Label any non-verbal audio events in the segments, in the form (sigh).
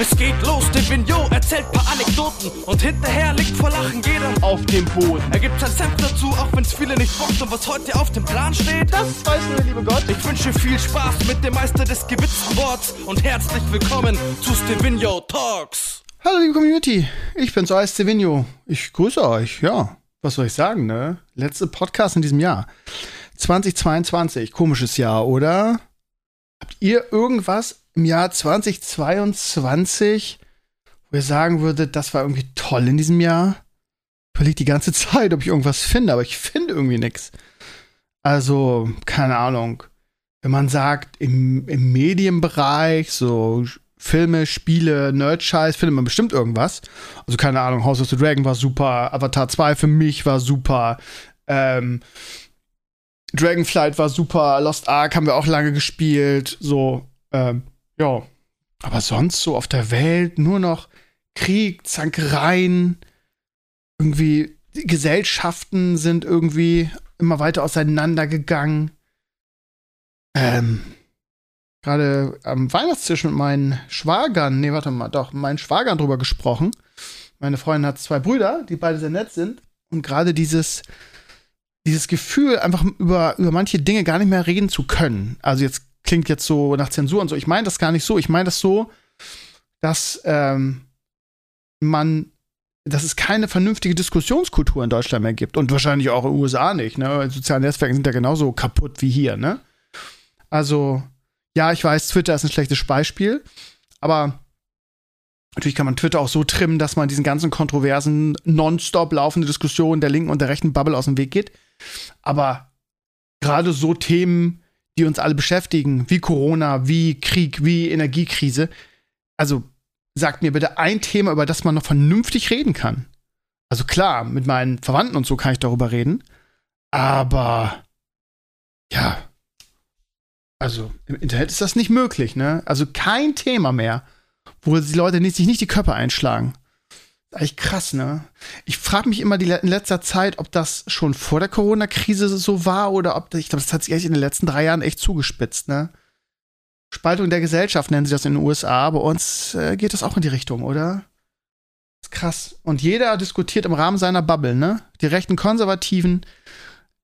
Es geht los, der Vignot erzählt paar Anekdoten und hinterher liegt vor Lachen jeder auf dem Boden. Er gibt sein Senf dazu, auch wenn's viele nicht bockt und was heute auf dem Plan steht. Das weiß nur der liebe Gott. Ich wünsche viel Spaß mit dem Meister des gewitzten Worts und herzlich willkommen zu Stevino Talks. Hallo liebe Community, ich bin's, euer Stevino. Ich grüße euch, ja. Was soll ich sagen, ne? Letzte Podcast in diesem Jahr. 2022, komisches Jahr, oder? Habt ihr irgendwas im Jahr 2022, wo ihr sagen würdet, das war irgendwie toll in diesem Jahr? Ich überlege die ganze (laughs) Zeit, ob ich irgendwas finde, aber ich finde irgendwie nichts. Also, keine Ahnung. Wenn man sagt, im, im Medienbereich, so Filme, Spiele, Nerd-Scheiß, findet man bestimmt irgendwas. Also, keine Ahnung, House of the Dragon war super, Avatar 2 für mich war super, ähm, Dragonflight war super, Lost Ark haben wir auch lange gespielt, so, ähm, ja. Aber sonst so auf der Welt nur noch Krieg, Zankereien, irgendwie Gesellschaften sind irgendwie immer weiter auseinandergegangen. Ähm, gerade am Weihnachtstisch mit meinen Schwagern, nee, warte mal, doch, meinen Schwagern drüber gesprochen. Meine Freundin hat zwei Brüder, die beide sehr nett sind. Und gerade dieses, dieses Gefühl, einfach über, über manche Dinge gar nicht mehr reden zu können. Also jetzt klingt jetzt so nach Zensur und so. Ich meine das gar nicht so. Ich meine das so, dass ähm, man, dass es keine vernünftige Diskussionskultur in Deutschland mehr gibt und wahrscheinlich auch in den USA nicht. Ne? Soziale Netzwerke sind ja genauso kaputt wie hier. Ne? Also ja, ich weiß, Twitter ist ein schlechtes Beispiel, aber Natürlich kann man Twitter auch so trimmen, dass man diesen ganzen kontroversen, nonstop laufende Diskussionen der linken und der rechten Bubble aus dem Weg geht. Aber gerade so Themen, die uns alle beschäftigen, wie Corona, wie Krieg, wie Energiekrise, also sagt mir bitte ein Thema, über das man noch vernünftig reden kann. Also klar, mit meinen Verwandten und so kann ich darüber reden, aber ja, also im Internet ist das nicht möglich, ne? Also kein Thema mehr, wo die Leute sich nicht die Köpfe einschlagen. Eigentlich krass, ne? Ich frage mich immer in letzter Zeit, ob das schon vor der Corona-Krise so war oder ob ich glaube, das hat sich echt in den letzten drei Jahren echt zugespitzt, ne? Spaltung der Gesellschaft nennen sie das in den USA. Bei uns äh, geht das auch in die Richtung, oder? Ist krass. Und jeder diskutiert im Rahmen seiner Bubble, ne? Die rechten Konservativen.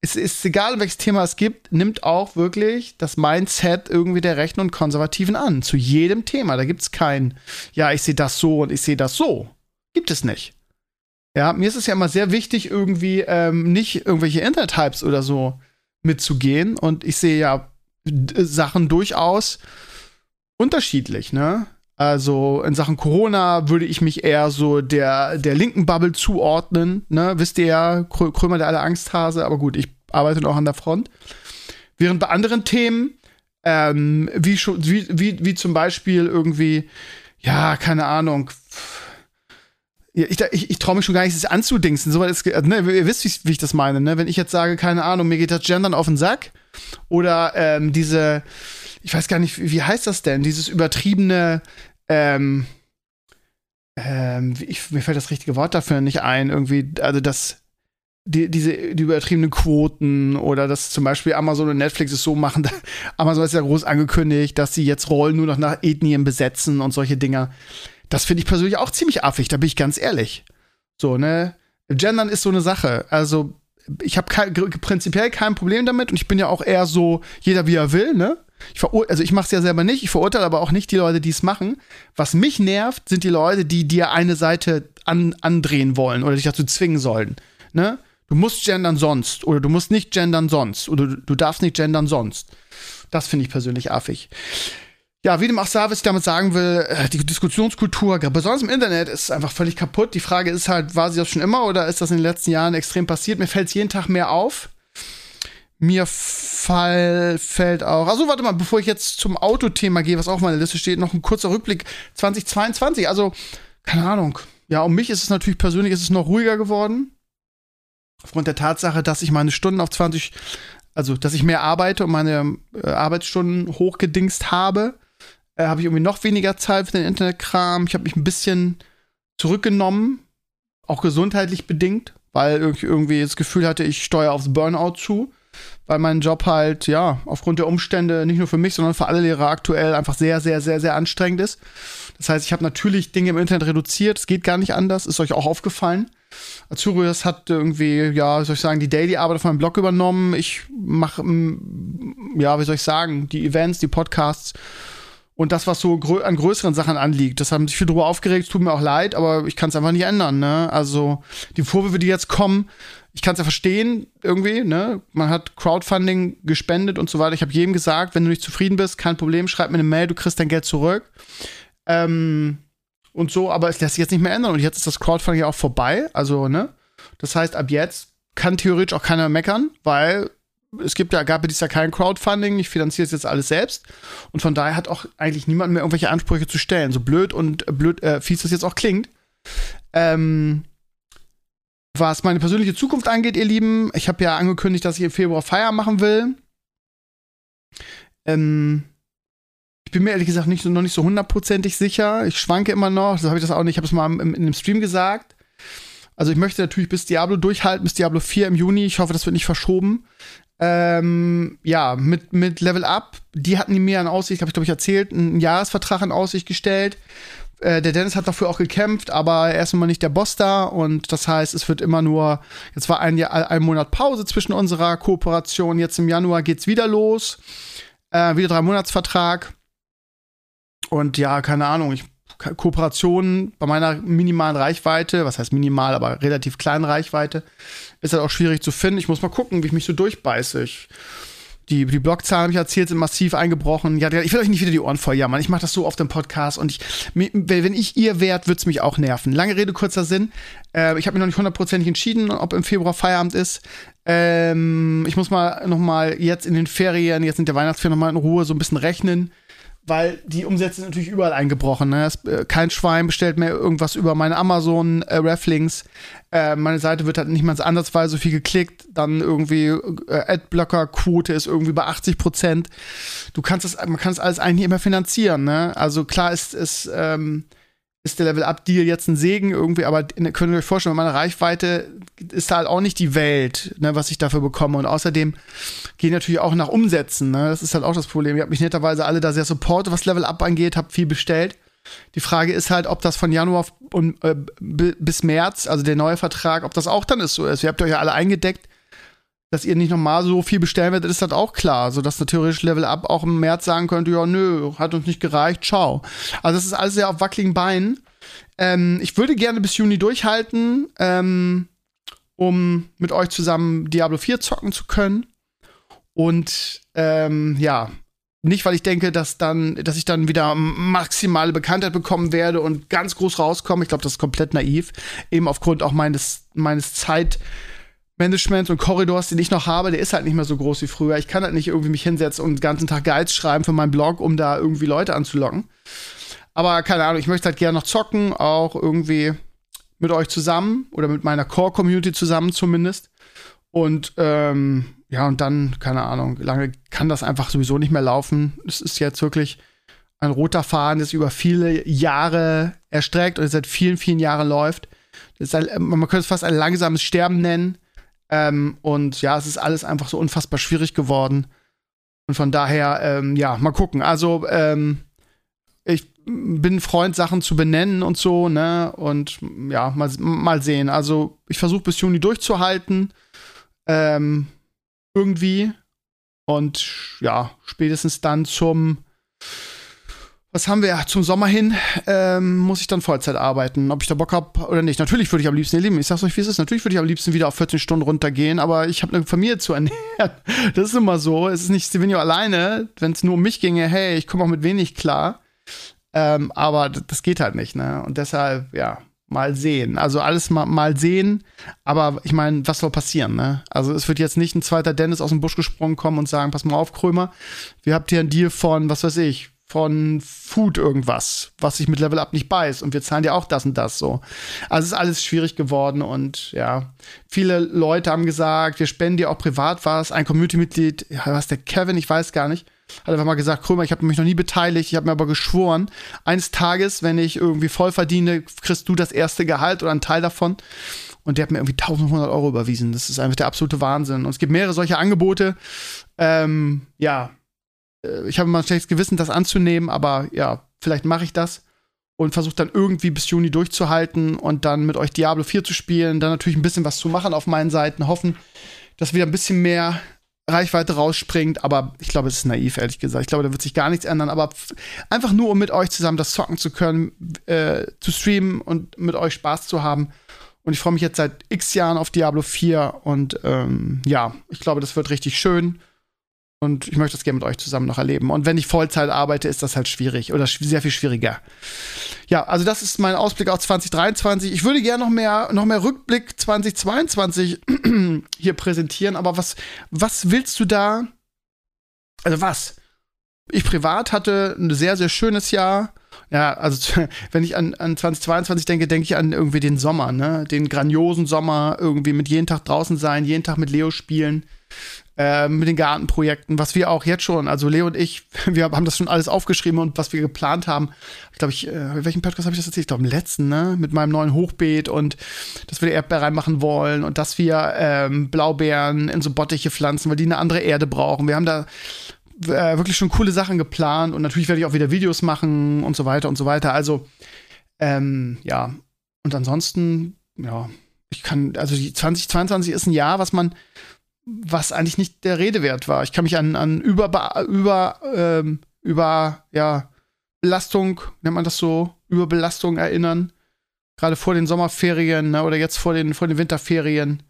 Es ist egal, welches Thema es gibt, nimmt auch wirklich das Mindset irgendwie der Rechten und Konservativen an. Zu jedem Thema. Da gibt es kein, ja, ich sehe das so und ich sehe das so Gibt es nicht. Ja, mir ist es ja immer sehr wichtig, irgendwie ähm, nicht irgendwelche Internet-Hypes oder so mitzugehen. Und ich sehe ja Sachen durchaus unterschiedlich, ne? Also in Sachen Corona würde ich mich eher so der, der linken Bubble zuordnen, ne? Wisst ihr ja, Krömer der alle Angsthase, aber gut, ich arbeite noch an der Front. Während bei anderen Themen, ähm, wie, wie, wie, wie zum Beispiel irgendwie, ja, keine Ahnung, ich, ich, ich traue mich schon gar nicht, das anzudingsen. So, ist, ne, ihr wisst, wie, wie, ich das meine. Ne? Wenn ich jetzt sage, keine Ahnung, mir geht das Gendern auf den Sack oder ähm, diese, ich weiß gar nicht, wie heißt das denn? Dieses übertriebene, ähm, ähm, ich, mir fällt das richtige Wort dafür nicht ein. Irgendwie, also das, die, diese die übertriebenen Quoten oder dass zum Beispiel Amazon und Netflix es so machen. (laughs) Amazon ist ja groß angekündigt, dass sie jetzt Rollen nur noch nach Ethnien besetzen und solche Dinger. Das finde ich persönlich auch ziemlich affig, da bin ich ganz ehrlich. So, ne? Gendern ist so eine Sache. Also, ich habe kein, prinzipiell kein Problem damit und ich bin ja auch eher so, jeder wie er will, ne? Ich also ich mache es ja selber nicht, ich verurteile aber auch nicht die Leute, die es machen. Was mich nervt, sind die Leute, die dir eine Seite an, andrehen wollen oder dich dazu zwingen sollen. Ne? Du musst gendern sonst oder du musst nicht gendern sonst oder du, du darfst nicht gendern sonst. Das finde ich persönlich affig ja, wie dem auch sei, was ich damit sagen will, äh, die Diskussionskultur, besonders im Internet, ist einfach völlig kaputt. Die Frage ist halt, war sie das schon immer oder ist das in den letzten Jahren extrem passiert? Mir fällt es jeden Tag mehr auf. Mir fall, fällt auch. Also warte mal, bevor ich jetzt zum Autothema gehe, was auch auf meiner Liste steht, noch ein kurzer Rückblick 2022. Also, keine Ahnung. Ja, um mich ist es natürlich persönlich ist es noch ruhiger geworden. Aufgrund der Tatsache, dass ich meine Stunden auf 20, also dass ich mehr arbeite und meine äh, Arbeitsstunden hochgedingst habe äh, habe ich irgendwie noch weniger Zeit für den Internetkram. Ich habe mich ein bisschen zurückgenommen, auch gesundheitlich bedingt, weil ich irgendwie das Gefühl hatte, ich steuere aufs Burnout zu. weil mein Job halt, ja, aufgrund der Umstände nicht nur für mich, sondern für alle Lehrer aktuell einfach sehr, sehr, sehr, sehr anstrengend ist. Das heißt, ich habe natürlich Dinge im Internet reduziert. Es geht gar nicht anders. Ist euch auch aufgefallen. Azurius hat irgendwie, ja, wie soll ich sagen, die Daily-Arbeit auf meinem Blog übernommen. Ich mache, ja, wie soll ich sagen, die Events, die Podcasts und das, was so grö an größeren Sachen anliegt. Das haben sich viel drüber aufgeregt, tut mir auch leid, aber ich kann es einfach nicht ändern, ne? Also, die Vorwürfe, die jetzt kommen, ich kann es ja verstehen, irgendwie, ne? Man hat Crowdfunding gespendet und so weiter. Ich habe jedem gesagt, wenn du nicht zufrieden bist, kein Problem, schreib mir eine Mail, du kriegst dein Geld zurück. Ähm, und so, aber es lässt sich jetzt nicht mehr ändern. Und jetzt ist das Crowdfunding ja auch vorbei. Also, ne? Das heißt, ab jetzt kann theoretisch auch keiner meckern, weil es gibt ja, gab ja dieses Jahr kein Crowdfunding, ich finanziere es jetzt alles selbst. Und von daher hat auch eigentlich niemand mehr irgendwelche Ansprüche zu stellen. So blöd und blöd, äh, fies das jetzt auch klingt. Ähm, was meine persönliche Zukunft angeht, ihr Lieben, ich habe ja angekündigt, dass ich im Februar Feier machen will. Ähm, ich bin mir ehrlich gesagt nicht, noch nicht so hundertprozentig sicher. Ich schwanke immer noch. So habe ich das auch nicht. Ich habe es mal in, in dem Stream gesagt. Also ich möchte natürlich bis Diablo durchhalten, bis Diablo 4 im Juni. Ich hoffe, das wird nicht verschoben. Ähm, ja, mit, mit Level Up, die hatten die mir an Aussicht, habe ich glaube ich erzählt, einen Jahresvertrag in Aussicht gestellt. Äh, der Dennis hat dafür auch gekämpft, aber er ist immer nicht der Boss da und das heißt, es wird immer nur, jetzt war ein, Jahr, ein Monat Pause zwischen unserer Kooperation, jetzt im Januar geht's wieder los. Äh, wieder drei Monatsvertrag. Und ja, keine Ahnung, ich Kooperationen bei meiner minimalen Reichweite, was heißt minimal, aber relativ kleinen Reichweite, ist halt auch schwierig zu finden. Ich muss mal gucken, wie ich mich so durchbeiße. Ich, die, die Blockzahlen, habe ich erzählt, sind massiv eingebrochen. Ja, ich will euch nicht wieder die Ohren voll jammern. Ich mache das so auf dem Podcast und ich, wenn ich ihr wärt, würde es mich auch nerven. Lange Rede, kurzer Sinn. Äh, ich habe mich noch nicht hundertprozentig entschieden, ob im Februar Feierabend ist. Ähm, ich muss mal noch mal jetzt in den Ferien, jetzt sind der Weihnachtsferien noch mal in Ruhe so ein bisschen rechnen weil die Umsätze sind natürlich überall eingebrochen. Ne? Es, äh, kein Schwein bestellt mehr irgendwas über meine Amazon äh, Reflinks. Äh, meine Seite wird halt nicht mal ansatzweise so viel geklickt. Dann irgendwie äh, Adblocker-Quote ist irgendwie bei 80 Prozent. Du kannst das, man kann das alles eigentlich immer finanzieren. Ne? Also klar ist es ähm, ist der Level-Up-Deal jetzt ein Segen irgendwie, aber könnt ihr euch vorstellen, meine Reichweite ist halt auch nicht die Welt, ne, was ich dafür bekomme. Und außerdem gehen natürlich auch nach Umsätzen, ne? Das ist halt auch das Problem. Ihr habt mich netterweise alle da sehr supportet, was Level-Up angeht, habt viel bestellt. Die Frage ist halt, ob das von Januar und, äh, bis März, also der neue Vertrag, ob das auch dann ist so ist. Ihr habt euch ja alle eingedeckt dass ihr nicht nochmal so viel bestellen werdet, ist halt auch klar. So dass natürlich Level Up auch im März sagen könnte, ja, nö, hat uns nicht gereicht, ciao. Also das ist alles sehr auf wackeligen Beinen. Ähm, ich würde gerne bis Juni durchhalten, ähm, um mit euch zusammen Diablo 4 zocken zu können. Und ähm, ja, nicht, weil ich denke, dass dann, dass ich dann wieder maximale Bekanntheit bekommen werde und ganz groß rauskomme. Ich glaube, das ist komplett naiv. Eben aufgrund auch meines, meines Zeit, Management und Korridors, den ich noch habe, der ist halt nicht mehr so groß wie früher. Ich kann halt nicht irgendwie mich hinsetzen und den ganzen Tag Guides schreiben für meinen Blog, um da irgendwie Leute anzulocken. Aber keine Ahnung, ich möchte halt gerne noch zocken, auch irgendwie mit euch zusammen oder mit meiner Core-Community zusammen zumindest. Und ähm, ja, und dann, keine Ahnung, lange kann das einfach sowieso nicht mehr laufen. Es ist jetzt wirklich ein roter Faden, sich über viele Jahre erstreckt und seit vielen, vielen Jahren läuft. Ein, man könnte es fast ein langsames Sterben nennen. Ähm, und ja, es ist alles einfach so unfassbar schwierig geworden. Und von daher, ähm, ja, mal gucken. Also, ähm, ich bin Freund, Sachen zu benennen und so, ne? Und ja, mal, mal sehen. Also, ich versuche bis Juni durchzuhalten. Ähm, irgendwie. Und ja, spätestens dann zum was haben wir? Zum Sommer hin ähm, muss ich dann Vollzeit arbeiten. Ob ich da Bock habe oder nicht. Natürlich würde ich am liebsten, ihr Lieben, ich sag's euch, wie es ist. Natürlich würde ich am liebsten wieder auf 14 Stunden runtergehen, aber ich habe eine Familie zu ernähren. (laughs) Das ist immer so. Es ist nicht Stevenio alleine. Wenn es nur um mich ginge, hey, ich komme auch mit wenig klar. Ähm, aber das geht halt nicht, ne? Und deshalb, ja, mal sehen. Also alles mal, mal sehen. Aber ich meine, was soll passieren, ne? Also es wird jetzt nicht ein zweiter Dennis aus dem Busch gesprungen kommen und sagen, pass mal auf, Krömer, wir habt hier einen Deal von, was weiß ich, von Food irgendwas, was sich mit Level Up nicht beißt. Und wir zahlen ja auch das und das so. Also ist alles schwierig geworden und ja, viele Leute haben gesagt, wir spenden dir auch privat was. Ein Community-Mitglied, ja, was der Kevin, ich weiß gar nicht, hat einfach mal gesagt, Krömer, ich habe mich noch nie beteiligt, ich habe mir aber geschworen, eines Tages, wenn ich irgendwie voll verdiene, kriegst du das erste Gehalt oder einen Teil davon. und der hat mir irgendwie 1500 Euro überwiesen. Das ist einfach der absolute Wahnsinn. Und es gibt mehrere solche Angebote. Ähm, ja, ich habe immer ein schlechtes Gewissen, das anzunehmen, aber ja, vielleicht mache ich das und versuche dann irgendwie bis Juni durchzuhalten und dann mit euch Diablo 4 zu spielen, dann natürlich ein bisschen was zu machen auf meinen Seiten, hoffen, dass wieder ein bisschen mehr Reichweite rausspringt, aber ich glaube, es ist naiv, ehrlich gesagt. Ich glaube, da wird sich gar nichts ändern, aber einfach nur, um mit euch zusammen das zocken zu können, äh, zu streamen und mit euch Spaß zu haben. Und ich freue mich jetzt seit x Jahren auf Diablo 4 und ähm, ja, ich glaube, das wird richtig schön. Und ich möchte das gerne mit euch zusammen noch erleben. Und wenn ich Vollzeit arbeite, ist das halt schwierig oder sehr viel schwieriger. Ja, also das ist mein Ausblick auf 2023. Ich würde gerne noch mehr, noch mehr Rückblick 2022 (clears throat) hier präsentieren. Aber was, was willst du da? Also was? Ich privat hatte ein sehr, sehr schönes Jahr. Ja, also (laughs) wenn ich an, an 2022 denke, denke ich an irgendwie den Sommer, ne? Den grandiosen Sommer, irgendwie mit jeden Tag draußen sein, jeden Tag mit Leo spielen äh, mit den Gartenprojekten, was wir auch jetzt schon, also Leo und ich, (laughs) wir haben das schon alles aufgeschrieben und was wir geplant haben. Ich glaube, ich, äh, welchen Podcast habe ich das erzählt? Ich glaube, im letzten, ne? Mit meinem neuen Hochbeet und dass wir die Erdbeer reinmachen wollen und dass wir ähm, Blaubeeren in so Bottiche pflanzen, weil die eine andere Erde brauchen. Wir haben da äh, wirklich schon coole Sachen geplant und natürlich werde ich auch wieder Videos machen und so weiter und so weiter. Also, ähm, ja. Und ansonsten, ja, ich kann, also 2022 ist ein Jahr, was man was eigentlich nicht der Rede wert war. Ich kann mich an, an über, über, ähm, über, ja, Belastung, nennt man das so, Überbelastung erinnern. Gerade vor den Sommerferien ne, oder jetzt vor den, vor den Winterferien,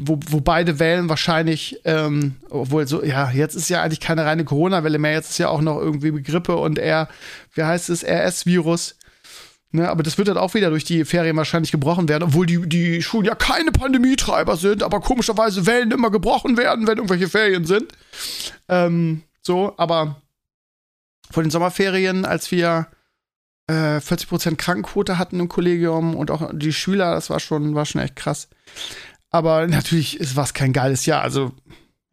wo, wo beide Wellen wahrscheinlich, ähm, obwohl so, ja, jetzt ist ja eigentlich keine reine Corona-Welle mehr, jetzt ist ja auch noch irgendwie Grippe und R, wie heißt es, RS-Virus. Ne, aber das wird dann auch wieder durch die Ferien wahrscheinlich gebrochen werden, obwohl die, die Schulen ja keine Pandemietreiber sind, aber komischerweise Wellen immer gebrochen werden, wenn irgendwelche Ferien sind. Ähm, so, aber vor den Sommerferien, als wir äh, 40% Krankenquote hatten im Kollegium und auch die Schüler, das war schon, war schon echt krass. Aber natürlich war es kein geiles Jahr. Also,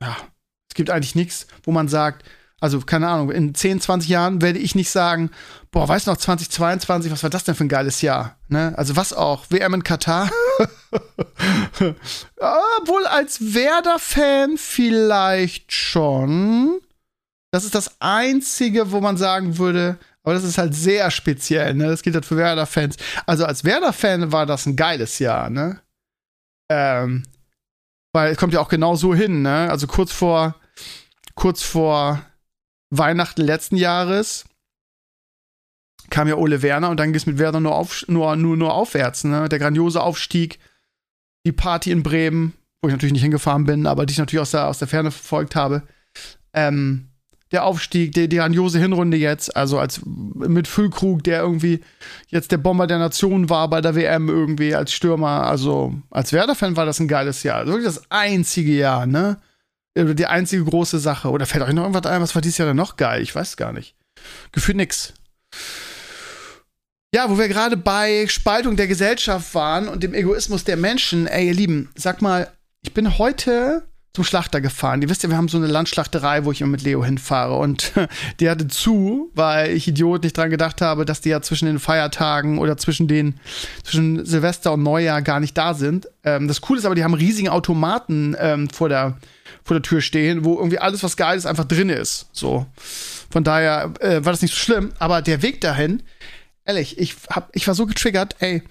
ja, es gibt eigentlich nichts, wo man sagt, also, keine Ahnung, in 10, 20 Jahren werde ich nicht sagen, boah, weißt du noch, 2022, was war das denn für ein geiles Jahr? Ne? Also, was auch? WM in Katar? (laughs) Obwohl, als Werder-Fan vielleicht schon. Das ist das Einzige, wo man sagen würde, aber das ist halt sehr speziell, ne? Das gilt halt für Werder-Fans. Also, als Werder-Fan war das ein geiles Jahr, ne? Ähm, weil es kommt ja auch genau so hin, ne? Also kurz vor, kurz vor Weihnachten letzten Jahres kam ja Ole Werner und dann ging es mit Werner nur, auf, nur, nur, nur aufwärts. Ne? Der grandiose Aufstieg, die Party in Bremen, wo ich natürlich nicht hingefahren bin, aber die ich natürlich aus der, aus der Ferne verfolgt habe. Ähm, der Aufstieg, die, die grandiose Hinrunde jetzt, also als mit Füllkrug, der irgendwie jetzt der Bomber der Nation war bei der WM irgendwie als Stürmer. Also als Werder-Fan war das ein geiles Jahr. Also wirklich das einzige Jahr, ne? die einzige große Sache. Oder fällt euch noch irgendwas ein? Was war dieses Jahr denn noch geil? Ich weiß gar nicht. Gefühlt nix. Ja, wo wir gerade bei Spaltung der Gesellschaft waren und dem Egoismus der Menschen. Ey, ihr Lieben, sag mal, ich bin heute zum Schlachter gefahren. Ihr wisst ja, wir haben so eine Landschlachterei, wo ich immer mit Leo hinfahre. Und (laughs) die hatte zu, weil ich Idiot nicht dran gedacht habe, dass die ja zwischen den Feiertagen oder zwischen den, zwischen Silvester und Neujahr gar nicht da sind. Ähm, das Coole ist aber, die haben riesigen Automaten ähm, vor der, vor der Tür stehen, wo irgendwie alles, was geil ist, einfach drin ist. So. Von daher äh, war das nicht so schlimm. Aber der Weg dahin, ehrlich, ich, hab, ich war so getriggert, ey,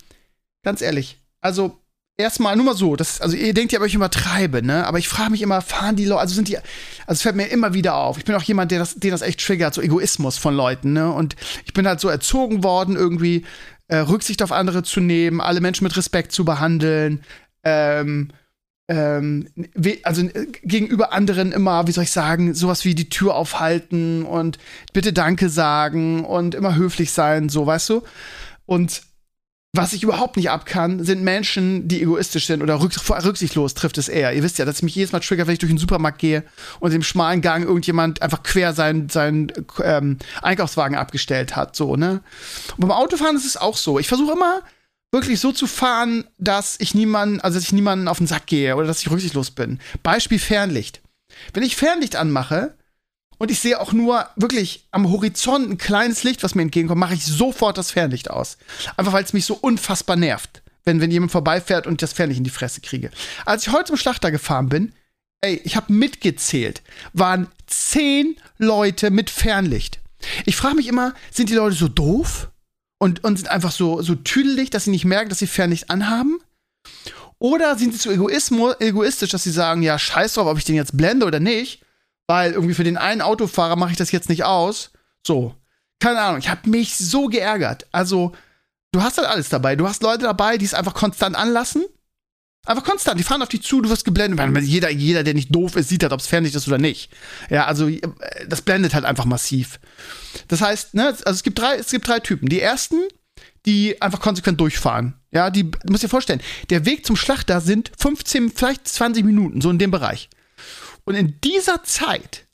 ganz ehrlich. Also, erstmal nur mal so, das, also ihr denkt ja, ob ich übertreibe, ne? Aber ich frage mich immer, fahren die Leute, also sind die, also es fällt mir immer wieder auf. Ich bin auch jemand, der das, den das echt triggert, so Egoismus von Leuten, ne? Und ich bin halt so erzogen worden, irgendwie äh, Rücksicht auf andere zu nehmen, alle Menschen mit Respekt zu behandeln, ähm, ähm, also äh, gegenüber anderen immer, wie soll ich sagen, sowas wie die Tür aufhalten und bitte Danke sagen und immer höflich sein, so, weißt du? Und was ich überhaupt nicht abkann, sind Menschen, die egoistisch sind oder rück rücksichtslos trifft es eher. Ihr wisst ja, dass ich mich jedes Mal trigger, wenn ich durch den Supermarkt gehe und im schmalen Gang irgendjemand einfach quer seinen, seinen ähm, Einkaufswagen abgestellt hat, so, ne? Und beim Autofahren ist es auch so. Ich versuche immer, wirklich so zu fahren, dass ich niemanden, also dass ich niemanden auf den Sack gehe oder dass ich rücksichtslos bin. Beispiel Fernlicht. Wenn ich Fernlicht anmache und ich sehe auch nur wirklich am Horizont ein kleines Licht, was mir entgegenkommt, mache ich sofort das Fernlicht aus. Einfach weil es mich so unfassbar nervt. wenn, wenn jemand vorbeifährt und das Fernlicht in die Fresse kriege. Als ich heute zum Schlachter gefahren bin, ey, ich habe mitgezählt, waren zehn Leute mit Fernlicht. Ich frage mich immer, sind die Leute so doof und, und sind einfach so, so tüdelig, dass sie nicht merken, dass sie Fernlicht anhaben? Oder sind sie so egoistisch, dass sie sagen, ja, scheiß drauf, ob ich den jetzt blende oder nicht, weil irgendwie für den einen Autofahrer mache ich das jetzt nicht aus. So, keine Ahnung, ich habe mich so geärgert. Also, du hast halt alles dabei. Du hast Leute dabei, die es einfach konstant anlassen. Einfach konstant, die fahren auf dich zu, du wirst geblendet. Jeder, jeder, der nicht doof ist, sieht halt, ob es Fernlicht ist oder nicht. Ja, also das blendet halt einfach massiv. Das heißt, ne, also es gibt drei, es gibt drei Typen. Die ersten, die einfach konsequent durchfahren. Ja, die, du musst dir vorstellen, der Weg zum Schlachter sind 15, vielleicht 20 Minuten, so in dem Bereich. Und in dieser Zeit,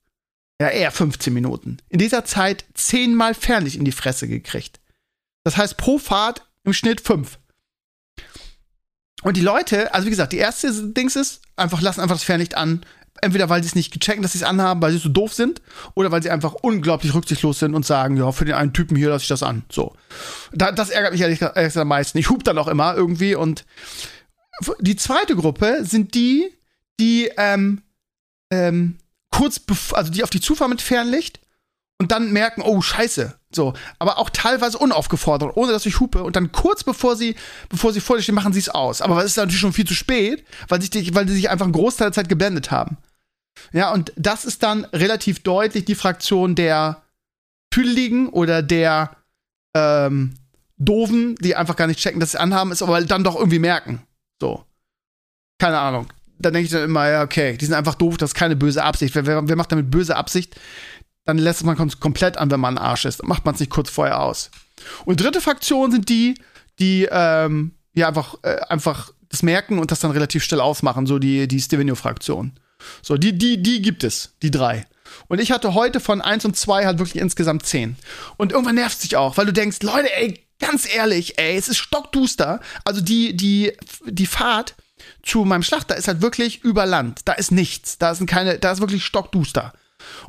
ja eher 15 Minuten, in dieser Zeit zehnmal Fernlicht in die Fresse gekriegt. Das heißt pro Fahrt im Schnitt fünf. Und die Leute, also wie gesagt, die erste Dings ist, einfach lassen einfach das Fernlicht an. Entweder weil sie es nicht gechecken, dass sie es anhaben, weil sie so doof sind, oder weil sie einfach unglaublich rücksichtslos sind und sagen, ja, für den einen Typen hier lasse ich das an. So. Da, das ärgert mich ehrlich gesagt am meisten. Ich hub dann auch immer irgendwie und die zweite Gruppe sind die, die ähm, ähm, kurz, also die auf die zufahren mit Fernlicht und dann merken, oh Scheiße, so, aber auch teilweise unaufgefordert, ohne dass ich hupe und dann kurz bevor sie, bevor sie vor dir stehen, machen sie es aus. Aber es ist natürlich schon viel zu spät, weil sich, weil sie sich einfach einen Großteil der Zeit geblendet haben. Ja, und das ist dann relativ deutlich die Fraktion der Tüdeligen oder der ähm, Doofen, die einfach gar nicht checken, dass sie anhaben, ist aber dann doch irgendwie merken. So. Keine Ahnung. Dann denke ich dann immer, ja, okay, die sind einfach doof, das ist keine böse Absicht. Wer, wer, wer macht damit böse Absicht? dann lässt man komplett an, wenn man ein Arsch ist. Dann macht man es nicht kurz vorher aus. Und dritte Fraktion sind die, die ähm, ja einfach, äh, einfach das merken und das dann relativ schnell ausmachen, so die, die Stevenio-Fraktion. So, die, die, die gibt es, die drei. Und ich hatte heute von 1 und 2 halt wirklich insgesamt 10. Und irgendwann nervt es dich auch, weil du denkst, Leute, ey, ganz ehrlich, ey, es ist stockduster. Also die, die, die Fahrt zu meinem Schlachter ist halt wirklich über Land. Da ist nichts. Da sind keine, da ist wirklich stockduster.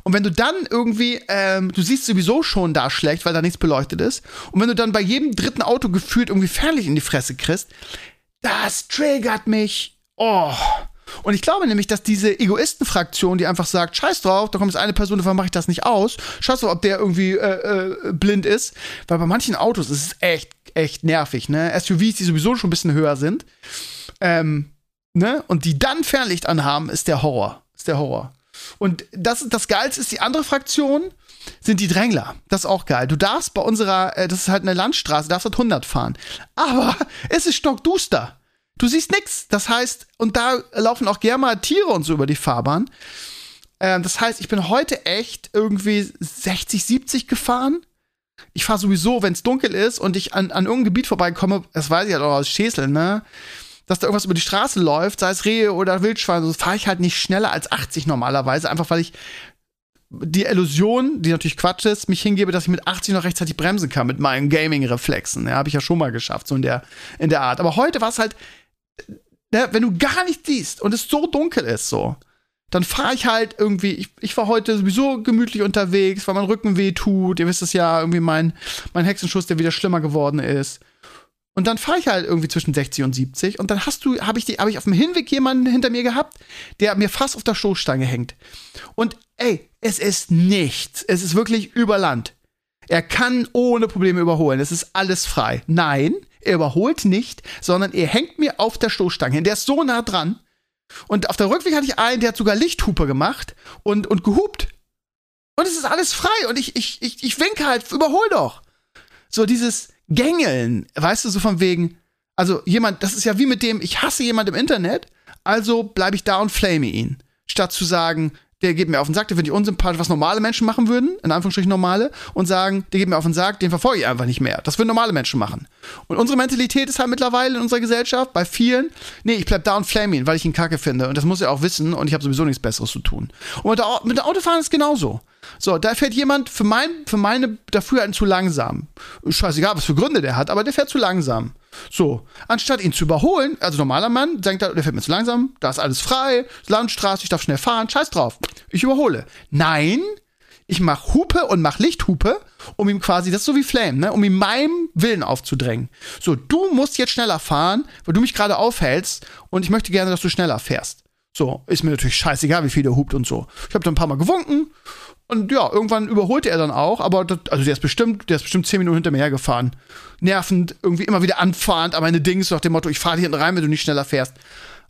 Und wenn du dann irgendwie, ähm, du siehst sowieso schon da schlecht, weil da nichts beleuchtet ist. Und wenn du dann bei jedem dritten Auto gefühlt irgendwie Fernlicht in die Fresse kriegst, das triggert mich. Oh. Und ich glaube nämlich, dass diese Egoistenfraktion, die einfach sagt, scheiß drauf, da kommt jetzt eine Person, davon mache ich das nicht aus, scheiß drauf, ob der irgendwie äh, äh, blind ist. Weil bei manchen Autos ist es echt, echt nervig, ne? SUVs, die sowieso schon ein bisschen höher sind. Ähm, ne? Und die dann Fernlicht anhaben, ist der Horror. Ist der Horror. Und das, das Geilste ist, die andere Fraktion sind die Drängler. Das ist auch geil. Du darfst bei unserer, äh, das ist halt eine Landstraße, darfst halt 100 fahren. Aber (laughs) es ist stockduster. Du siehst nichts. Das heißt, und da laufen auch gerne mal Tiere und so über die Fahrbahn. Ähm, das heißt, ich bin heute echt irgendwie 60, 70 gefahren. Ich fahre sowieso, wenn es dunkel ist und ich an, an irgendein Gebiet vorbeikomme, das weiß ich halt auch aus Schäsel, ne? Dass da irgendwas über die Straße läuft, sei es Rehe oder Wildschweine, so fahre ich halt nicht schneller als 80 normalerweise, einfach weil ich die Illusion, die natürlich Quatsch ist, mich hingebe, dass ich mit 80 noch rechtzeitig bremsen kann mit meinen Gaming-Reflexen. Ja, habe ich ja schon mal geschafft, so in der, in der Art. Aber heute war es halt, ja, wenn du gar nichts siehst und es so dunkel ist, so, dann fahre ich halt irgendwie, ich, ich war heute sowieso gemütlich unterwegs, weil mein Rücken weh tut. Ihr wisst es ja, irgendwie mein, mein Hexenschuss, der wieder schlimmer geworden ist. Und dann fahre ich halt irgendwie zwischen 60 und 70 und dann hast du, habe ich, hab ich auf dem Hinweg jemanden hinter mir gehabt, der mir fast auf der Stoßstange hängt. Und ey, es ist nichts. Es ist wirklich über Land. Er kann ohne Probleme überholen. Es ist alles frei. Nein, er überholt nicht, sondern er hängt mir auf der Stoßstange hin. Der ist so nah dran. Und auf der Rückweg hatte ich einen, der hat sogar Lichthupe gemacht und, und gehupt. Und es ist alles frei. Und ich, ich, ich, ich winke halt, überhol doch. So dieses, Gängeln, weißt du, so von wegen, also jemand, das ist ja wie mit dem, ich hasse jemand im Internet, also bleibe ich da und flame ihn. Statt zu sagen, der geht mir auf den Sack, der finde ich unsympathisch, was normale Menschen machen würden, in Anführungsstrichen normale, und sagen, der geht mir auf den Sack, den verfolge ich einfach nicht mehr. Das würden normale Menschen machen. Und unsere Mentalität ist halt mittlerweile in unserer Gesellschaft, bei vielen, nee, ich bleib da und flame ihn, weil ich ihn kacke finde. Und das muss er auch wissen und ich habe sowieso nichts Besseres zu tun. Und mit, der, mit dem Autofahren ist genauso. So, da fährt jemand für, mein, für meine Dafürhalten zu langsam. Scheißegal, was für Gründe der hat, aber der fährt zu langsam. So, anstatt ihn zu überholen, also normaler Mann, denkt er, der fährt mir zu langsam, da ist alles frei, Landstraße, ich darf schnell fahren, scheiß drauf. Ich überhole. Nein, ich mach Hupe und mach Lichthupe, um ihm quasi, das ist so wie Flame, ne, um ihm meinem Willen aufzudrängen. So, du musst jetzt schneller fahren, weil du mich gerade aufhältst und ich möchte gerne, dass du schneller fährst. So, ist mir natürlich scheißegal, wie viel der hupt und so. Ich habe dann ein paar Mal gewunken und ja, irgendwann überholte er dann auch, aber das, also der ist bestimmt, der ist bestimmt zehn Minuten hinter mir hergefahren. Nervend, irgendwie immer wieder anfahrend, aber meine Dings nach dem Motto, ich fahre hier hinten rein, wenn du nicht schneller fährst.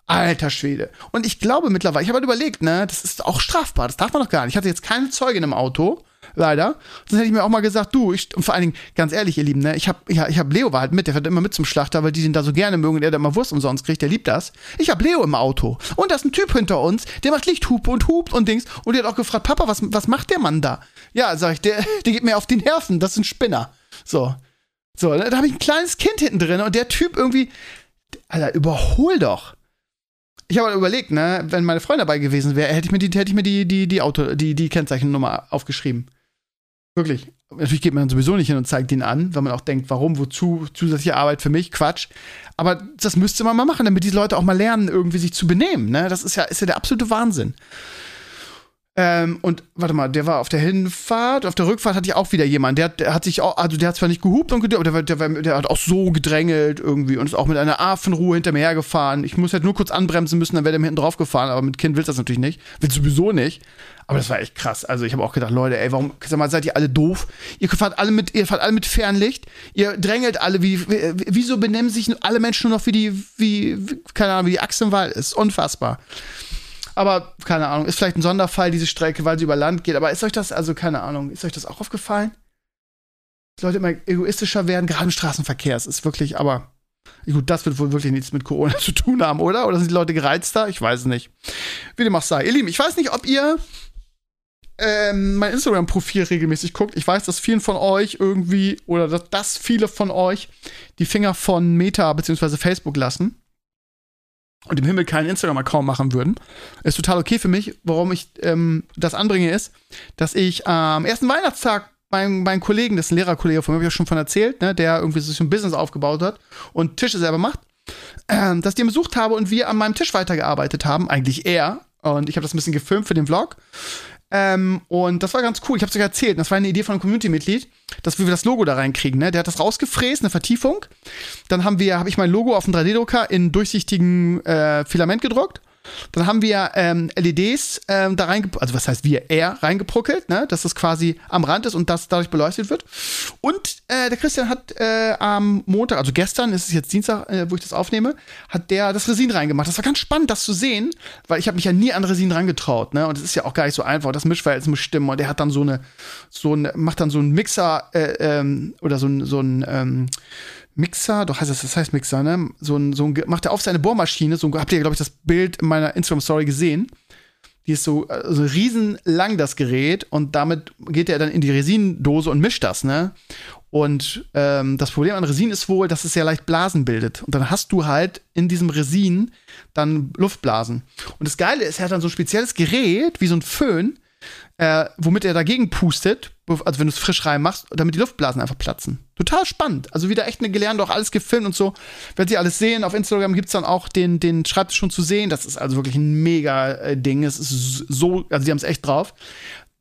Alter Schwede. Und ich glaube mittlerweile, ich habe halt überlegt, ne, das ist auch strafbar, das darf man doch gar nicht. Ich hatte jetzt keine Zeugin im Auto, leider. Sonst hätte ich mir auch mal gesagt, du, ich, und vor allen Dingen, ganz ehrlich, ihr Lieben, ne, ich habe ja, hab Leo war halt mit, der fährt immer mit zum Schlachter, weil die den da so gerne mögen, der da immer Wurst umsonst kriegt, der liebt das. Ich habe Leo im Auto. Und da ist ein Typ hinter uns, der macht Lichthupe und hupt und Dings. Und der hat auch gefragt, Papa, was, was macht der Mann da? Ja, sag ich, der, (laughs) der geht mir auf die Nerven, das ist ein Spinner. So. So, da habe ich ein kleines Kind hinten drin und der Typ irgendwie, Alter, überhol doch ich habe halt überlegt, ne, wenn meine Freundin dabei gewesen wäre, hätte ich mir die, hätte ich mir die, die, die Auto, die, die Kennzeichennummer aufgeschrieben. Wirklich. Natürlich geht man sowieso nicht hin und zeigt ihn an, weil man auch denkt, warum, wozu, zusätzliche Arbeit für mich, Quatsch. Aber das müsste man mal machen, damit diese Leute auch mal lernen, irgendwie sich zu benehmen. Ne? Das ist ja, ist ja der absolute Wahnsinn. Ähm, und warte mal, der war auf der Hinfahrt, auf der Rückfahrt hatte ich auch wieder jemanden, der, der hat sich auch, also der hat zwar nicht gehupt und gedrückt, aber der, der, der, hat auch so gedrängelt irgendwie und ist auch mit einer Affenruhe hinter mir hergefahren. Ich muss halt nur kurz anbremsen müssen, dann wäre der mir hinten drauf gefahren, aber mit Kind willst du das natürlich nicht. Will sowieso nicht. Aber das war echt krass. Also ich habe auch gedacht, Leute, ey, warum sag mal, seid ihr alle doof? Ihr fahrt alle mit, ihr fahrt alle mit Fernlicht, ihr drängelt alle, wie, wie wieso benehmen sich alle Menschen nur noch wie die, wie, wie keine Ahnung, wie die Axt im Wald ist. Unfassbar. Aber keine Ahnung, ist vielleicht ein Sonderfall, diese Strecke, weil sie über Land geht. Aber ist euch das, also keine Ahnung, ist euch das auch aufgefallen? Dass Leute immer egoistischer werden, gerade im Straßenverkehr. Es ist wirklich, aber gut, das wird wohl wirklich nichts mit Corona (laughs) zu tun haben, oder? Oder sind die Leute gereizter? Ich weiß es nicht. Wie dem auch sei. Ihr Lieben, ich weiß nicht, ob ihr ähm, mein Instagram-Profil regelmäßig guckt. Ich weiß, dass vielen von euch irgendwie, oder dass, dass viele von euch die Finger von Meta bzw. Facebook lassen und im Himmel keinen Instagram-Account machen würden. Ist total okay für mich. Warum ich ähm, das anbringe, ist, dass ich am ersten Weihnachtstag meinen mein Kollegen, das ist ein Lehrerkollege von mir, habe ich ja schon von erzählt, ne, der irgendwie so ein Business aufgebaut hat und Tische selber macht, äh, dass ich den besucht habe und wir an meinem Tisch weitergearbeitet haben. Eigentlich er. Und ich habe das ein bisschen gefilmt für den Vlog. Ähm, und das war ganz cool. Ich habe es euch erzählt. Das war eine Idee von einem Community-Mitglied, dass wir das Logo da reinkriegen. Ne? Der hat das rausgefräst, eine Vertiefung. Dann haben wir, habe ich mein Logo auf dem 3D-Drucker in durchsichtigen äh, Filament gedruckt. Dann haben wir ähm, LEDs ähm, da rein, also was heißt wir, er reingepuckelt, ne? dass das quasi am Rand ist und das dadurch beleuchtet wird. Und äh, der Christian hat äh, am Montag, also gestern, ist es jetzt Dienstag, äh, wo ich das aufnehme, hat der das Resin reingemacht. Das war ganz spannend, das zu sehen, weil ich habe mich ja nie an Resin rangetraut, ne? Und es ist ja auch gar nicht so einfach. Das Mischverhältnis muss stimmen und der hat dann so eine, so ein, macht dann so einen Mixer äh, ähm, oder so ein, so ein ähm, Mixer, doch heißt das, das heißt Mixer, ne? So ein, so ein, macht er auf seine Bohrmaschine, so habt ihr, glaube ich, das Bild in meiner Instagram-Story gesehen. Die ist so, äh, so riesenlang, das Gerät, und damit geht er dann in die Resinendose und mischt das, ne? Und ähm, das Problem an Resin ist wohl, dass es sehr leicht Blasen bildet. Und dann hast du halt in diesem Resin dann Luftblasen. Und das Geile ist, er hat dann so ein spezielles Gerät, wie so ein Föhn, äh, womit er dagegen pustet, also wenn du es frisch reinmachst, damit die Luftblasen einfach platzen. Total spannend. Also wieder echt eine gelernte, auch alles gefilmt und so. Werdet ihr alles sehen. Auf Instagram gibt es dann auch den, den Schreibtisch schon zu sehen. Das ist also wirklich ein mega äh, Ding. Es ist so, also die haben es echt drauf.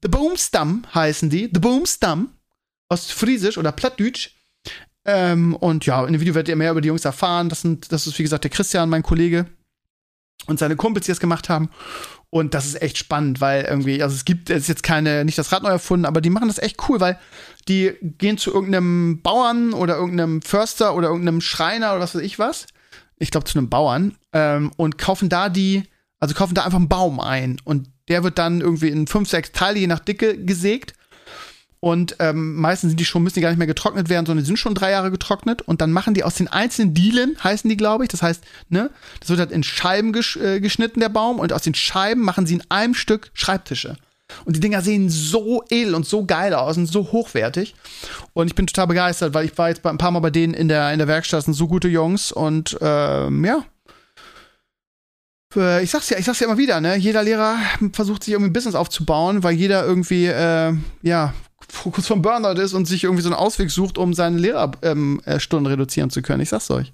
The Boomstam heißen die. The Boomstam. Ostfriesisch oder Plattdütsch. Ähm, und ja, in dem Video werdet ihr mehr über die Jungs erfahren. Das, sind, das ist, wie gesagt, der Christian, mein Kollege. Und seine Kumpels, die das gemacht haben. Und das ist echt spannend, weil irgendwie, also es gibt, es ist jetzt keine, nicht das Rad neu erfunden, aber die machen das echt cool, weil die gehen zu irgendeinem Bauern oder irgendeinem Förster oder irgendeinem Schreiner oder was weiß ich was. Ich glaube zu einem Bauern ähm, und kaufen da die, also kaufen da einfach einen Baum ein und der wird dann irgendwie in fünf, sechs Teile je nach Dicke gesägt und ähm, meistens sind die schon, müssen die gar nicht mehr getrocknet werden, sondern die sind schon drei Jahre getrocknet. Und dann machen die aus den einzelnen Dielen, heißen die, glaube ich. Das heißt, ne, das wird halt in Scheiben gesch äh, geschnitten, der Baum. Und aus den Scheiben machen sie in einem Stück Schreibtische. Und die Dinger sehen so edel und so geil aus und so hochwertig. Und ich bin total begeistert, weil ich war jetzt ein paar Mal bei denen in der, in der Werkstatt, das sind so gute Jungs. Und ähm, ja, ich sag's ja, ich sag's ja immer wieder, ne? Jeder Lehrer versucht sich irgendwie ein Business aufzubauen, weil jeder irgendwie, äh, ja, kurz vom Burnout ist und sich irgendwie so einen Ausweg sucht, um seine Lehrerstunden ähm, äh, reduzieren zu können. Ich sag's euch.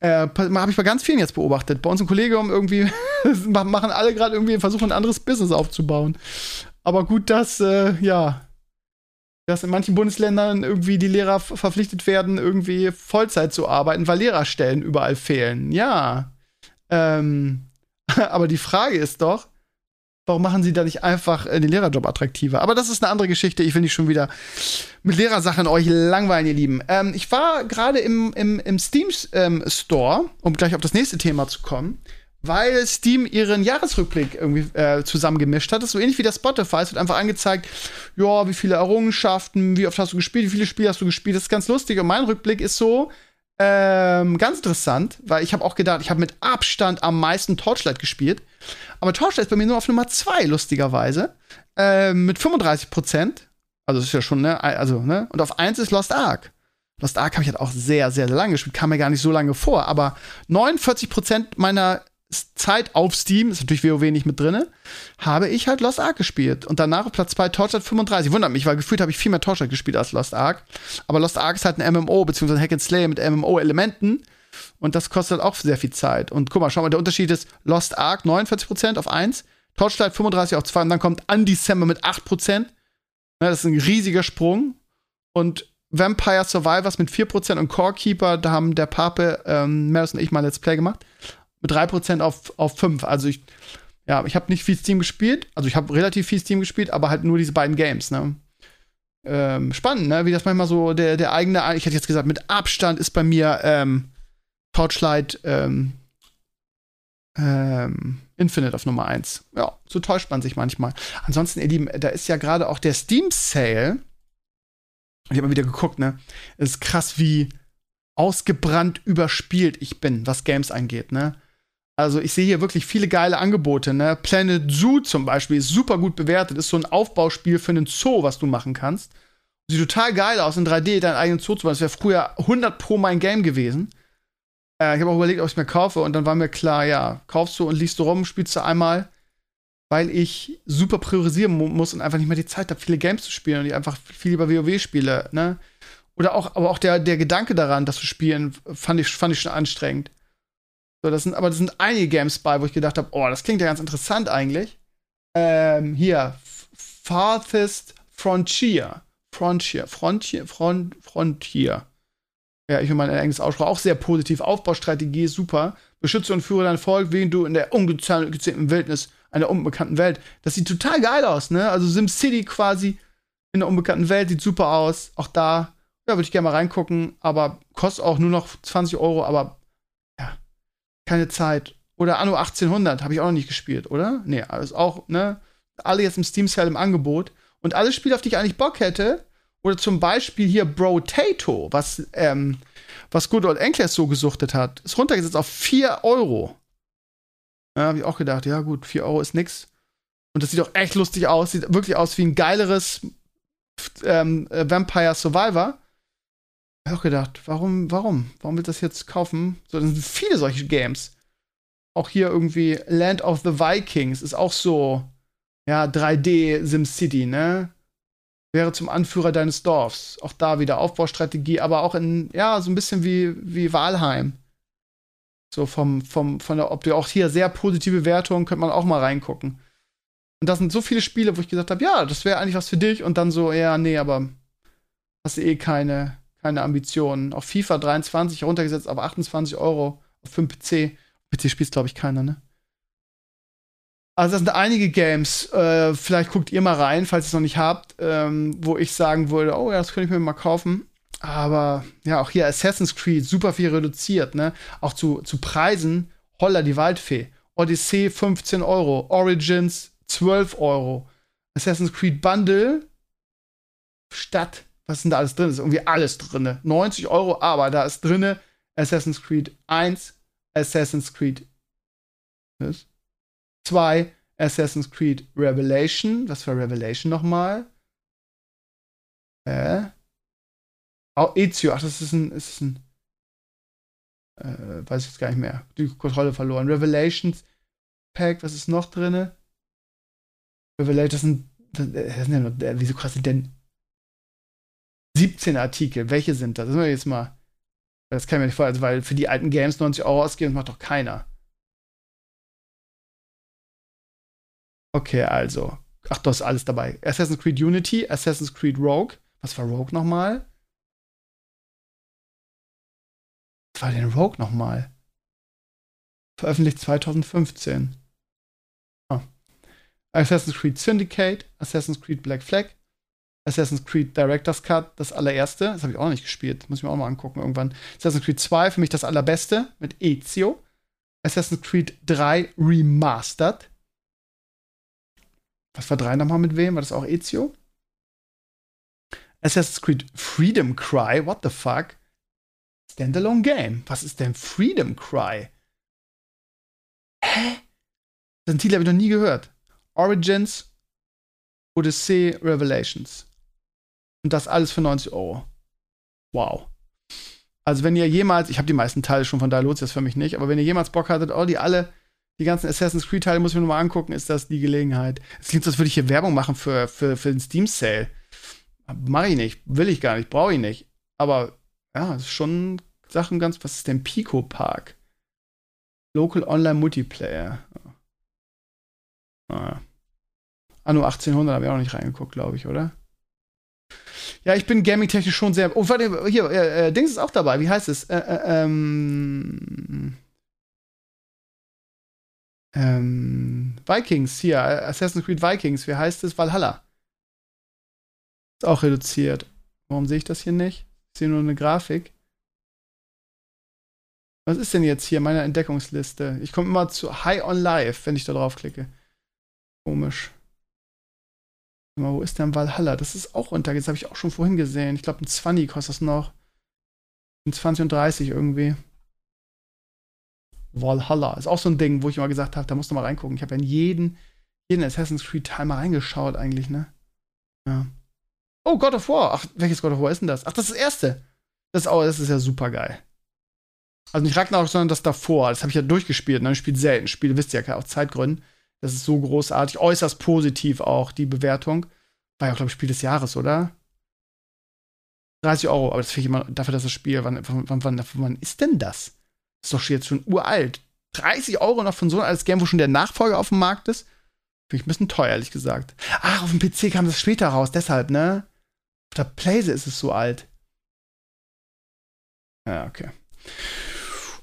Äh, habe ich bei ganz vielen jetzt beobachtet. Bei uns im Kollegium irgendwie (laughs) machen alle gerade irgendwie versuchen, ein anderes Business aufzubauen. Aber gut, dass, äh, ja, dass in manchen Bundesländern irgendwie die Lehrer verpflichtet werden, irgendwie Vollzeit zu arbeiten, weil Lehrerstellen überall fehlen. Ja. Ähm, (laughs) aber die Frage ist doch, warum machen sie da nicht einfach äh, den Lehrerjob attraktiver? Aber das ist eine andere Geschichte. Ich will nicht schon wieder mit Lehrersachen euch langweilen, ihr Lieben. Ähm, ich war gerade im, im, im Steam ähm, Store, um gleich auf das nächste Thema zu kommen weil Steam ihren Jahresrückblick irgendwie äh, zusammengemischt hat. Das ist so ähnlich wie der Spotify. Es wird einfach angezeigt, ja, wie viele Errungenschaften, wie oft hast du gespielt, wie viele Spiele hast du gespielt. Das ist ganz lustig. Und mein Rückblick ist so ähm, ganz interessant, weil ich habe auch gedacht, ich habe mit Abstand am meisten Torchlight gespielt. Aber Torchlight ist bei mir nur auf Nummer 2, lustigerweise. Ähm, mit 35 Prozent. Also, das ist ja schon, ne? Also, ne? Und auf 1 ist Lost Ark. Lost Ark habe ich halt auch sehr, sehr lange gespielt, kam mir gar nicht so lange vor. Aber 49 Prozent meiner Zeit auf Steam, ist natürlich WoW nicht mit drin, habe ich halt Lost Ark gespielt. Und danach auf Platz 2 Torchlight 35. Wundert mich, weil gefühlt habe ich viel mehr Torchlight gespielt als Lost Ark. Aber Lost Ark ist halt ein MMO, beziehungsweise Hack and Slay mit MMO-Elementen. Und das kostet auch sehr viel Zeit. Und guck mal, schau mal, der Unterschied ist Lost Ark 49% auf 1, Torchlight 35 auf 2 und dann kommt Undecember mit 8%. das ist ein riesiger Sprung. Und Vampire Survivors mit 4% und Core Keeper, da haben der Pape, ähm, Madison und ich mal Let's Play gemacht mit 3% auf, auf 5. Also ich, ja, ich habe nicht viel Steam gespielt. Also ich habe relativ viel Steam gespielt, aber halt nur diese beiden Games, ne? Ähm, spannend, ne? Wie das manchmal so der, der eigene, ich hätte jetzt gesagt, mit Abstand ist bei mir ähm, Torchlight ähm, ähm, Infinite auf Nummer 1. Ja, so täuscht man sich manchmal. Ansonsten, ihr Lieben, da ist ja gerade auch der Steam Sale. Ich habe mal wieder geguckt, ne? Es ist krass, wie ausgebrannt überspielt ich bin, was Games angeht, ne? Also ich sehe hier wirklich viele geile Angebote. Ne? Planet Zoo zum Beispiel ist super gut bewertet. Ist so ein Aufbauspiel für einen Zoo, was du machen kannst. Sieht total geil aus, in 3D deinen eigenen Zoo zu machen. Das wäre früher 100 pro mein Game gewesen. Äh, ich habe auch überlegt, ob ich es mir kaufe. Und dann war mir klar, ja, kaufst du und liest du rum, spielst du einmal. Weil ich super priorisieren muss und einfach nicht mehr die Zeit habe, viele Games zu spielen und ich einfach viel lieber WoW spiele. Ne? Oder auch, aber auch der, der Gedanke daran, das zu spielen, fand ich, fand ich schon anstrengend. So, das sind, aber das sind einige Games bei, wo ich gedacht habe, oh, das klingt ja ganz interessant eigentlich. Ähm, hier, Farthest Frontier. Frontier, Frontier, Front, Frontier. Ja, ich will meine englische Aussprache auch sehr positiv. Aufbaustrategie super. Beschütze und führe dein Volk, während du in der ungezähmten Wildnis einer unbekannten Welt. Das sieht total geil aus, ne? Also SimCity quasi in der unbekannten Welt sieht super aus. Auch da, ja, würde ich gerne mal reingucken, aber kostet auch nur noch 20 Euro, aber keine Zeit. Oder Anno 1800 habe ich auch noch nicht gespielt, oder? Nee, alles auch, ne? Alle jetzt im Steam Sale im Angebot. Und alle Spiele, auf die ich eigentlich Bock hätte, oder zum Beispiel hier Brotato, was, ähm, was Good Old Enkles so gesuchtet hat, ist runtergesetzt auf 4 Euro. Ja, habe ich auch gedacht, ja gut, 4 Euro ist nix. Und das sieht auch echt lustig aus, sieht wirklich aus wie ein geileres ähm, äh, Vampire Survivor habe auch gedacht, warum, warum? Warum will das jetzt kaufen? So, das sind viele solche Games. Auch hier irgendwie Land of the Vikings ist auch so, ja, 3D SimCity, ne? Wäre zum Anführer deines Dorfs. Auch da wieder Aufbaustrategie, aber auch in, ja, so ein bisschen wie, wie Walheim. So vom, vom, von der Optik. Auch hier sehr positive Wertungen, könnte man auch mal reingucken. Und das sind so viele Spiele, wo ich gesagt habe, ja, das wäre eigentlich was für dich. Und dann so, ja, nee, aber hast du eh keine, keine Ambitionen. Auch FIFA 23 runtergesetzt auf 28 Euro auf 5 PC. PC spielt, glaube ich, keiner, ne? Also, das sind einige Games. Äh, vielleicht guckt ihr mal rein, falls ihr es noch nicht habt, ähm, wo ich sagen würde: Oh ja, das könnte ich mir mal kaufen. Aber ja, auch hier Assassin's Creed super viel reduziert, ne? Auch zu, zu Preisen. Holla die Waldfee. Odyssey 15 Euro. Origins 12 Euro. Assassin's Creed Bundle statt was ist denn da alles drin? Ist irgendwie alles drin. 90 Euro, aber da ist drin Assassin's Creed 1, Assassin's Creed 2, Assassin's Creed Revelation. Was für Revelation nochmal? Äh. Oh, Ezio. Ach, das ist ein. Ist ein äh, weiß ich jetzt gar nicht mehr. Die Kontrolle verloren. Revelations Pack, was ist noch drin? Revelation, das sind. Das sind ja nur, wieso krass sind denn 17 Artikel. Welche sind das? Das wir jetzt mal. Das kann ich mir nicht vorstellen, also, weil für die alten Games 90 Euro ausgeben, das macht doch keiner. Okay, also. ach, da ist alles dabei. Assassin's Creed Unity, Assassin's Creed Rogue. Was war Rogue nochmal? Was war denn Rogue nochmal? Veröffentlicht 2015. Ah. Assassin's Creed Syndicate, Assassin's Creed Black Flag, Assassin's Creed Director's Cut, das allererste. Das habe ich auch noch nicht gespielt. Muss ich mir auch mal angucken irgendwann. Assassin's Creed 2, für mich das allerbeste mit Ezio. Assassin's Creed 3 Remastered. Was war 3 nochmal mit wem? War das auch Ezio? Assassin's Creed Freedom Cry. What the fuck? Standalone Game. Was ist denn Freedom Cry? Hä? Den Titel habe ich noch nie gehört. Origins, Odyssey, Revelations. Und das alles für 90 Euro. Wow. Also, wenn ihr jemals, ich habe die meisten Teile schon, von da lohnt sich für mich nicht, aber wenn ihr jemals Bock hattet, oh, die alle, die ganzen Assassin's Creed-Teile muss ich mir nochmal angucken, ist das die Gelegenheit. Es klingt so, als würde ich hier Werbung machen für, für, für den Steam-Sale. Mache ich nicht, will ich gar nicht, brauche ich nicht. Aber ja, es ist schon Sachen ganz, was ist denn Pico Park? Local Online Multiplayer. Naja. Anno 1800 habe ich auch noch nicht reingeguckt, glaube ich, oder? Ja, ich bin gaming-technisch schon sehr. Oh, warte, hier, äh, Dings ist auch dabei. Wie heißt es? Äh, äh, ähm, ähm, Vikings hier, Assassin's Creed Vikings. Wie heißt es? Valhalla. Ist auch reduziert. Warum sehe ich das hier nicht? Ich sehe nur eine Grafik. Was ist denn jetzt hier meine Entdeckungsliste? Ich komme immer zu High on Life, wenn ich da drauf klicke. Komisch. Mal, wo ist denn Valhalla? Das ist auch unter. Das habe ich auch schon vorhin gesehen. Ich glaube, ein 20 kostet das noch. Ein 20 und 30 irgendwie. Valhalla. Ist auch so ein Ding, wo ich immer gesagt habe, da musst du mal reingucken. Ich habe ja in jeden, jeden Assassin's Creed Teil mal reingeschaut, eigentlich, ne? Ja. Oh, God of War. Ach, welches God of War ist denn das? Ach, das ist das erste. Das ist, auch, das ist ja super geil. Also nicht Ragnarok, sondern das davor. Das habe ich ja durchgespielt. Ne? Ich spiele selten Spiele, wisst ihr ja, aus Zeitgründen. Das ist so großartig. Äußerst positiv auch, die Bewertung. War ja, glaube ich, Spiel des Jahres, oder? 30 Euro, aber das finde ich immer dafür, dass das Spiel, wann, wann, wann, wann ist denn das? Ist doch jetzt schon uralt. 30 Euro noch von so einem Game, wo schon der Nachfolger auf dem Markt ist? Finde ich ein bisschen teuer, ehrlich gesagt. Ach, auf dem PC kam das später raus, deshalb, ne? Auf der Playse ist es so alt. Ja, okay.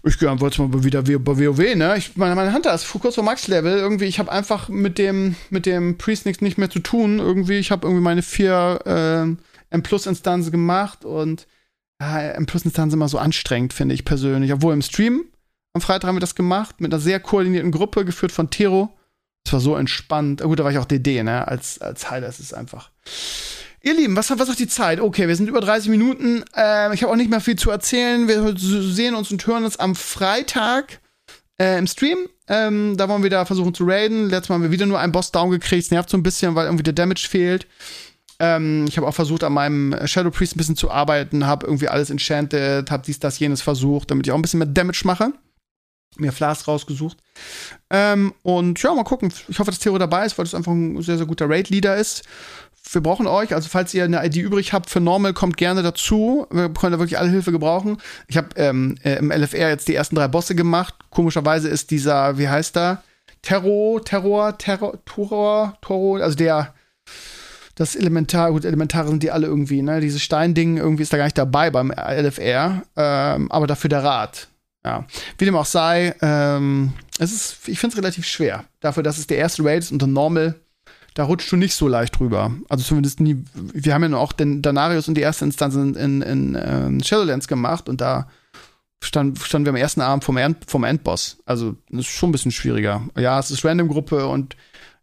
Ich gehe einfach mal wieder bei WoW, ne? Ich, meine, meine Hunter ist kurz vor Max-Level. Irgendwie, ich habe einfach mit dem, mit dem Priest nichts nicht mehr zu tun. Irgendwie, ich habe irgendwie meine vier äh, M-Plus-Instanzen gemacht und ja, M-Plus-Instanzen immer so anstrengend, finde ich persönlich. Obwohl im Stream am Freitag haben wir das gemacht, mit einer sehr koordinierten Gruppe, geführt von Tero. Es war so entspannt. Gut, da war ich auch DD, ne? Als, als Heiler ist es einfach. Ihr Lieben, was, was sagt die Zeit? Okay, wir sind über 30 Minuten. Ähm, ich habe auch nicht mehr viel zu erzählen. Wir sehen uns und hören uns am Freitag äh, im Stream. Ähm, da wollen wir da versuchen zu raiden. Letztes Mal haben wir wieder nur einen Boss down gekriegt. Es nervt so ein bisschen, weil irgendwie der Damage fehlt. Ähm, ich habe auch versucht, an meinem Shadow Priest ein bisschen zu arbeiten. Habe irgendwie alles enchanted, habe dies, das, jenes versucht, damit ich auch ein bisschen mehr Damage mache mir Flas rausgesucht. Ähm, und ja, mal gucken. Ich hoffe, dass Theo dabei ist, weil das einfach ein sehr, sehr guter Raid-Leader ist wir brauchen euch. Also falls ihr eine ID übrig habt für Normal, kommt gerne dazu. Wir können da wirklich alle Hilfe gebrauchen. Ich habe ähm, äh, im LFR jetzt die ersten drei Bosse gemacht. Komischerweise ist dieser, wie heißt der? Terror, Terror, Terror, Terror, Toro, also der das Elementar, gut, Elementare sind die alle irgendwie, ne? Dieses Steinding irgendwie ist da gar nicht dabei beim LFR, ähm, aber dafür der Rat. Ja. Wie dem auch sei, ähm, es ist, ich finde es relativ schwer. Dafür, dass es der erste Raid ist unter Normal, da rutscht du nicht so leicht drüber. Also zumindest nie. Wir haben ja nur auch den Danarius und die erste Instanz in, in, in äh, Shadowlands gemacht und da stand, standen wir am ersten Abend vom, End, vom Endboss. Also das ist schon ein bisschen schwieriger. Ja, es ist Random-Gruppe und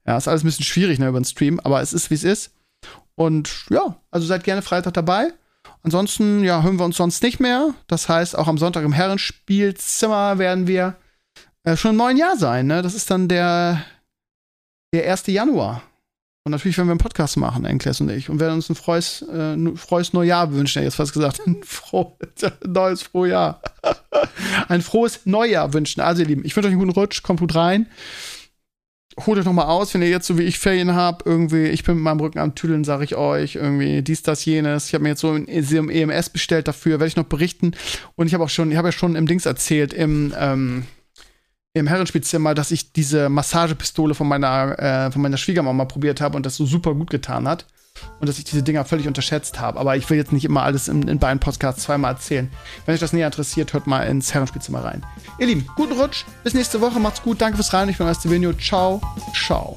ja, ist alles ein bisschen schwierig ne, über den Stream, aber es ist, wie es ist. Und ja, also seid gerne Freitag dabei. Ansonsten, ja, hören wir uns sonst nicht mehr. Das heißt, auch am Sonntag im Herrenspielzimmer werden wir äh, schon im neuen Jahr sein. Ne? Das ist dann der, der 1. Januar. Und natürlich werden wir einen Podcast machen, Enkles und ich, und werden uns ein frohes, äh, frohes Neujahr wünschen. Ich jetzt fast gesagt, ein frohes, (laughs) neues Frohjahr. (laughs) ein frohes Neujahr wünschen. Also, ihr Lieben, ich wünsche euch einen guten Rutsch, kommt gut rein. Holt euch nochmal aus, wenn ihr jetzt so wie ich Ferien habt, irgendwie, ich bin mit meinem Rücken am Tüdeln, sage ich euch, irgendwie dies, das, jenes. Ich habe mir jetzt so ein EMS bestellt dafür, werde ich noch berichten. Und ich habe auch schon, ich habe ja schon im Dings erzählt, im, ähm, im Herrenspielzimmer, dass ich diese Massagepistole von meiner, äh, von meiner Schwiegermama probiert habe und das so super gut getan hat. Und dass ich diese Dinger völlig unterschätzt habe. Aber ich will jetzt nicht immer alles in, in beiden Podcasts zweimal erzählen. Wenn euch das näher interessiert, hört mal ins Herrenspielzimmer rein. Ihr Lieben, guten Rutsch. Bis nächste Woche. Macht's gut. Danke fürs Rein. Ich bin Stevenio. Ciao. Ciao.